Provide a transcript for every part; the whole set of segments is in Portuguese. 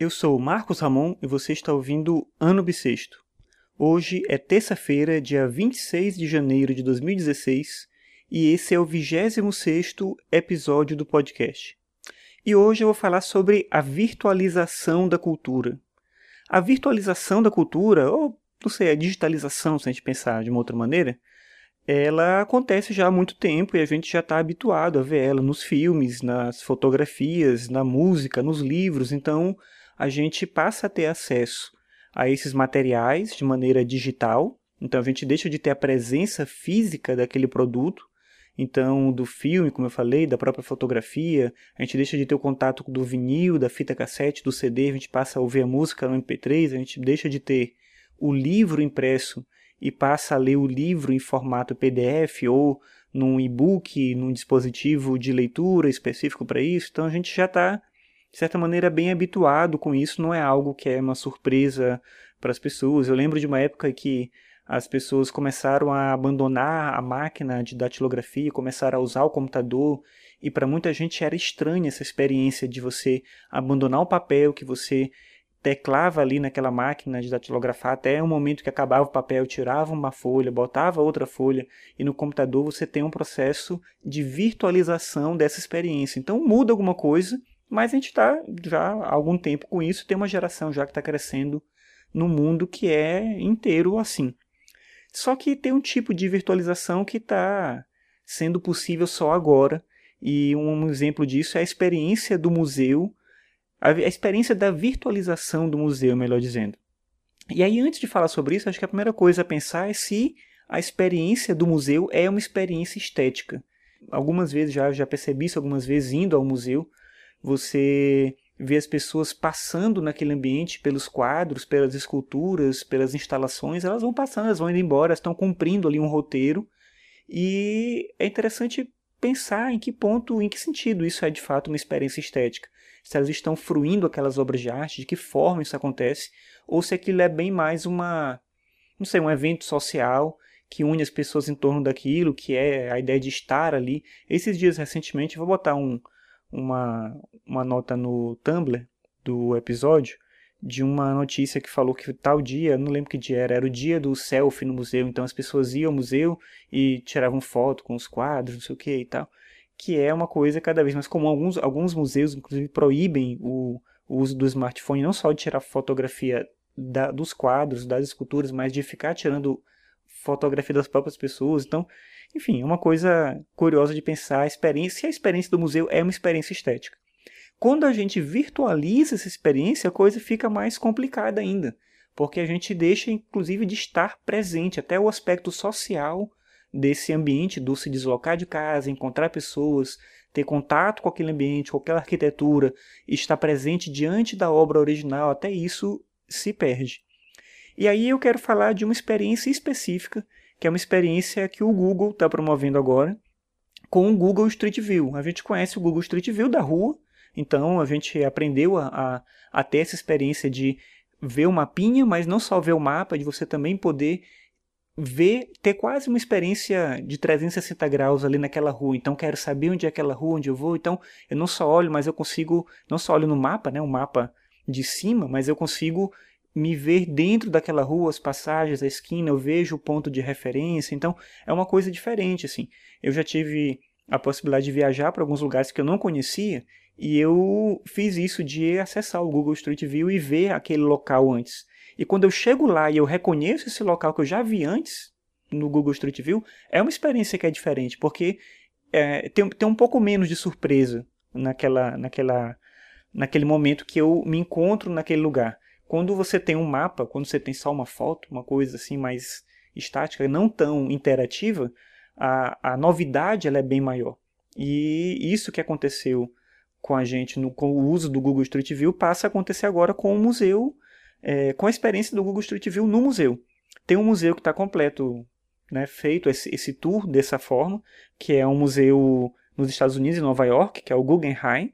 Eu sou Marcos Ramon e você está ouvindo Ano Bissexto. Hoje é terça-feira, dia 26 de janeiro de 2016, e esse é o 26º episódio do podcast. E hoje eu vou falar sobre a virtualização da cultura. A virtualização da cultura, ou não sei, a digitalização, se a gente pensar de uma outra maneira, ela acontece já há muito tempo e a gente já está habituado a ver ela nos filmes, nas fotografias, na música, nos livros. Então, a gente passa a ter acesso a esses materiais de maneira digital. Então a gente deixa de ter a presença física daquele produto. Então, do filme, como eu falei, da própria fotografia, a gente deixa de ter o contato do vinil, da fita cassete, do CD, a gente passa a ouvir a música no MP3, a gente deixa de ter o livro impresso e passa a ler o livro em formato PDF ou num e-book, num dispositivo de leitura específico para isso. Então a gente já está de certa maneira, bem habituado com isso, não é algo que é uma surpresa para as pessoas. Eu lembro de uma época que as pessoas começaram a abandonar a máquina de datilografia, começaram a usar o computador, e para muita gente era estranha essa experiência de você abandonar o papel que você teclava ali naquela máquina de datilografar até o momento que acabava o papel, tirava uma folha, botava outra folha, e no computador você tem um processo de virtualização dessa experiência. Então muda alguma coisa mas a gente está já há algum tempo com isso, tem uma geração já que está crescendo no mundo que é inteiro assim. Só que tem um tipo de virtualização que está sendo possível só agora, e um exemplo disso é a experiência do museu, a experiência da virtualização do museu, melhor dizendo. E aí, antes de falar sobre isso, acho que a primeira coisa a pensar é se a experiência do museu é uma experiência estética. Algumas vezes já, já percebi isso, algumas vezes indo ao museu, você vê as pessoas passando naquele ambiente pelos quadros, pelas esculturas, pelas instalações, elas vão passando, elas vão indo embora, estão cumprindo ali um roteiro. E é interessante pensar em que ponto, em que sentido isso é de fato uma experiência estética. Se elas estão fruindo aquelas obras de arte, de que forma isso acontece, ou se aquilo é bem mais uma, não sei, um evento social que une as pessoas em torno daquilo, que é a ideia de estar ali. Esses dias recentemente, vou botar um, uma, uma nota no Tumblr do episódio de uma notícia que falou que tal dia, não lembro que dia era, era o dia do selfie no museu, então as pessoas iam ao museu e tiravam foto com os quadros, não sei o que e tal, que é uma coisa cada vez mais comum. Alguns, alguns museus, inclusive, proíbem o, o uso do smartphone, não só de tirar fotografia da, dos quadros, das esculturas, mas de ficar tirando fotografia das próprias pessoas. Então, enfim, é uma coisa curiosa de pensar a experiência, a experiência do museu é uma experiência estética. Quando a gente virtualiza essa experiência, a coisa fica mais complicada ainda, porque a gente deixa, inclusive, de estar presente, até o aspecto social desse ambiente, do se deslocar de casa, encontrar pessoas, ter contato com aquele ambiente, com aquela arquitetura, estar presente diante da obra original, até isso se perde. E aí eu quero falar de uma experiência específica que é uma experiência que o Google está promovendo agora com o Google Street View. A gente conhece o Google Street View da rua, então a gente aprendeu a, a, a ter essa experiência de ver o mapinha, mas não só ver o mapa, de você também poder ver, ter quase uma experiência de 360 graus ali naquela rua. Então quero saber onde é aquela rua, onde eu vou. Então eu não só olho, mas eu consigo, não só olho no mapa, né, o mapa de cima, mas eu consigo me ver dentro daquela rua, as passagens, a esquina, eu vejo o ponto de referência, então é uma coisa diferente, assim. Eu já tive a possibilidade de viajar para alguns lugares que eu não conhecia e eu fiz isso de acessar o Google Street View e ver aquele local antes. E quando eu chego lá e eu reconheço esse local que eu já vi antes no Google Street View, é uma experiência que é diferente, porque é, tem, tem um pouco menos de surpresa naquela, naquela, naquele momento que eu me encontro naquele lugar. Quando você tem um mapa, quando você tem só uma foto, uma coisa assim mais estática, não tão interativa, a, a novidade ela é bem maior. E isso que aconteceu com a gente no, com o uso do Google Street View passa a acontecer agora com o museu, é, com a experiência do Google Street View no museu. Tem um museu que está completo, né, feito esse, esse tour dessa forma, que é um museu nos Estados Unidos, em Nova York, que é o Guggenheim,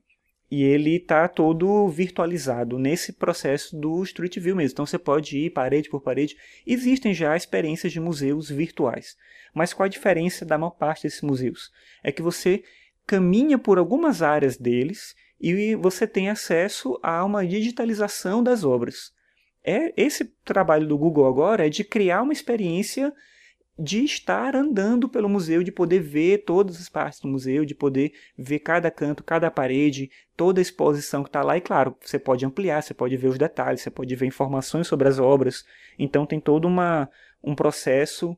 e ele está todo virtualizado nesse processo do Street View mesmo. Então você pode ir parede por parede. Existem já experiências de museus virtuais. Mas qual a diferença da maior parte desses museus? É que você caminha por algumas áreas deles e você tem acesso a uma digitalização das obras. É esse trabalho do Google agora é de criar uma experiência de estar andando pelo museu, de poder ver todas as partes do museu, de poder ver cada canto, cada parede, toda a exposição que está lá. E claro, você pode ampliar, você pode ver os detalhes, você pode ver informações sobre as obras. Então tem todo uma, um processo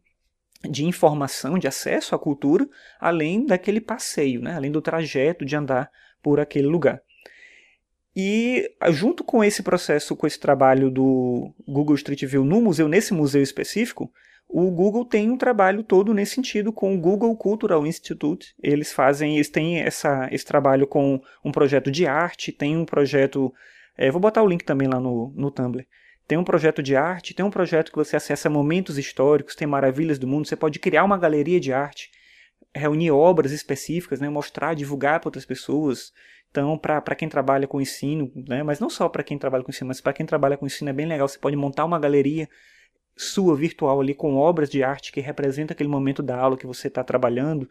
de informação, de acesso à cultura, além daquele passeio, né? além do trajeto de andar por aquele lugar. E junto com esse processo, com esse trabalho do Google Street View no museu, nesse museu específico, o Google tem um trabalho todo nesse sentido com o Google Cultural Institute. Eles fazem, eles têm essa, esse trabalho com um projeto de arte, tem um projeto, é, vou botar o link também lá no, no Tumblr. Tem um projeto de arte, tem um projeto que você acessa momentos históricos, tem maravilhas do mundo, você pode criar uma galeria de arte, reunir obras específicas, né, mostrar, divulgar para outras pessoas. Então, para quem trabalha com ensino, né, mas não só para quem trabalha com ensino, mas para quem trabalha com ensino é bem legal, você pode montar uma galeria sua virtual ali com obras de arte que representam aquele momento da aula que você está trabalhando,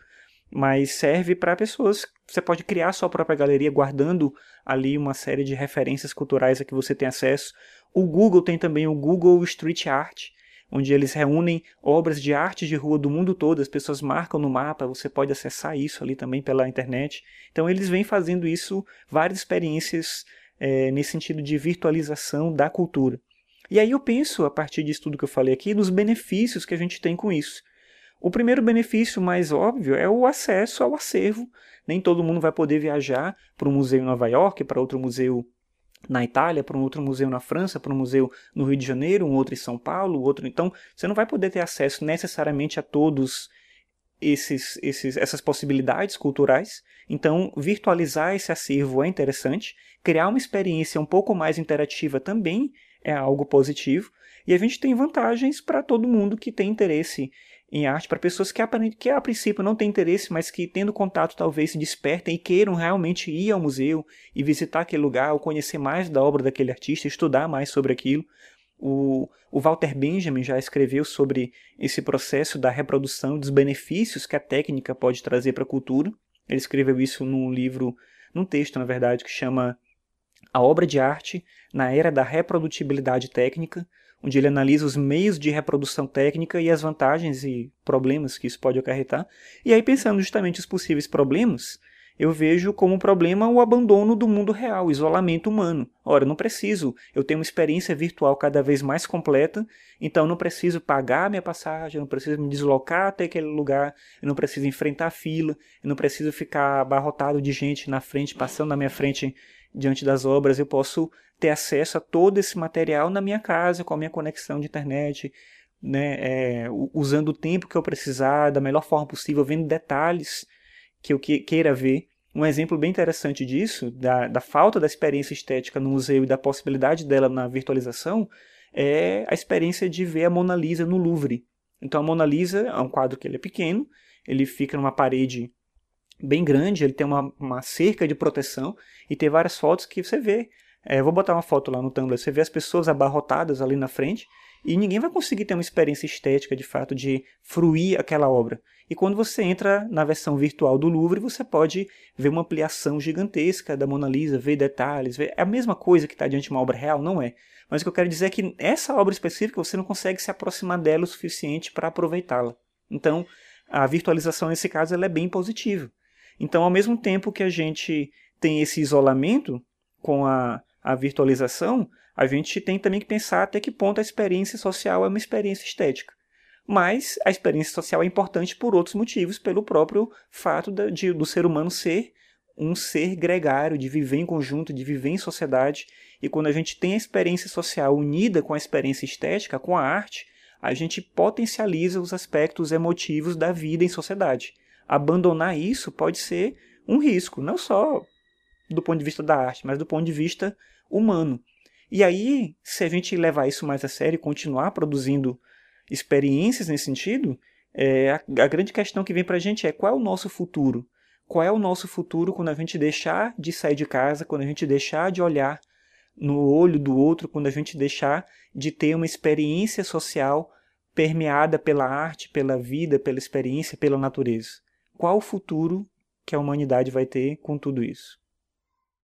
mas serve para pessoas. Você pode criar sua própria galeria guardando ali uma série de referências culturais a que você tem acesso. O Google tem também o Google Street Art, onde eles reúnem obras de arte de rua do mundo todo, as pessoas marcam no mapa, você pode acessar isso ali também pela internet. Então eles vêm fazendo isso, várias experiências é, nesse sentido de virtualização da cultura. E aí eu penso, a partir disso tudo que eu falei aqui, nos benefícios que a gente tem com isso. O primeiro benefício mais óbvio é o acesso ao acervo. Nem todo mundo vai poder viajar para um museu em Nova York, para outro museu na Itália, para um outro museu na França, para um museu no Rio de Janeiro, um outro em São Paulo, outro. Então, você não vai poder ter acesso necessariamente a todos esses, esses, essas possibilidades culturais. Então, virtualizar esse acervo é interessante. Criar uma experiência um pouco mais interativa também é algo positivo. E a gente tem vantagens para todo mundo que tem interesse em arte, para pessoas que a, que a princípio não têm interesse, mas que tendo contato talvez se despertem e queiram realmente ir ao museu e visitar aquele lugar, ou conhecer mais da obra daquele artista, estudar mais sobre aquilo. O, o Walter Benjamin já escreveu sobre esse processo da reprodução, dos benefícios que a técnica pode trazer para a cultura. Ele escreveu isso num livro, num texto, na verdade, que chama A Obra de Arte na Era da Reprodutibilidade Técnica, onde ele analisa os meios de reprodução técnica e as vantagens e problemas que isso pode acarretar. E aí, pensando justamente os possíveis problemas, eu vejo como problema o abandono do mundo real, o isolamento humano. Ora, não preciso, eu tenho uma experiência virtual cada vez mais completa, então não preciso pagar minha passagem, não preciso me deslocar até aquele lugar, eu não preciso enfrentar fila, eu não preciso ficar abarrotado de gente na frente, passando na minha frente diante das obras, eu posso ter acesso a todo esse material na minha casa, com a minha conexão de internet, né, é, usando o tempo que eu precisar, da melhor forma possível, vendo detalhes que eu queira ver. Um exemplo bem interessante disso, da, da falta da experiência estética no museu e da possibilidade dela na virtualização, é a experiência de ver a Mona Lisa no Louvre. Então a Mona Lisa é um quadro que ele é pequeno, ele fica numa parede bem grande, ele tem uma, uma cerca de proteção e tem várias fotos que você vê. É, vou botar uma foto lá no Tumblr, você vê as pessoas abarrotadas ali na frente e ninguém vai conseguir ter uma experiência estética de fato de fruir aquela obra. E quando você entra na versão virtual do Louvre, você pode ver uma ampliação gigantesca da Mona Lisa, ver detalhes, ver... é a mesma coisa que está diante de uma obra real, não é? Mas o que eu quero dizer é que essa obra específica você não consegue se aproximar dela o suficiente para aproveitá-la. Então, a virtualização nesse caso ela é bem positiva. Então, ao mesmo tempo que a gente tem esse isolamento com a, a virtualização, a gente tem também que pensar até que ponto a experiência social é uma experiência estética. Mas a experiência social é importante por outros motivos, pelo próprio fato de, de, do ser humano ser um ser gregário, de viver em conjunto, de viver em sociedade. E quando a gente tem a experiência social unida com a experiência estética, com a arte, a gente potencializa os aspectos emotivos da vida em sociedade abandonar isso pode ser um risco, não só do ponto de vista da arte, mas do ponto de vista humano. E aí, se a gente levar isso mais a sério e continuar produzindo experiências nesse sentido, é, a, a grande questão que vem para a gente é qual é o nosso futuro? Qual é o nosso futuro quando a gente deixar de sair de casa, quando a gente deixar de olhar no olho do outro, quando a gente deixar de ter uma experiência social permeada pela arte, pela vida, pela experiência, pela natureza? Qual futuro que a humanidade vai ter com tudo isso.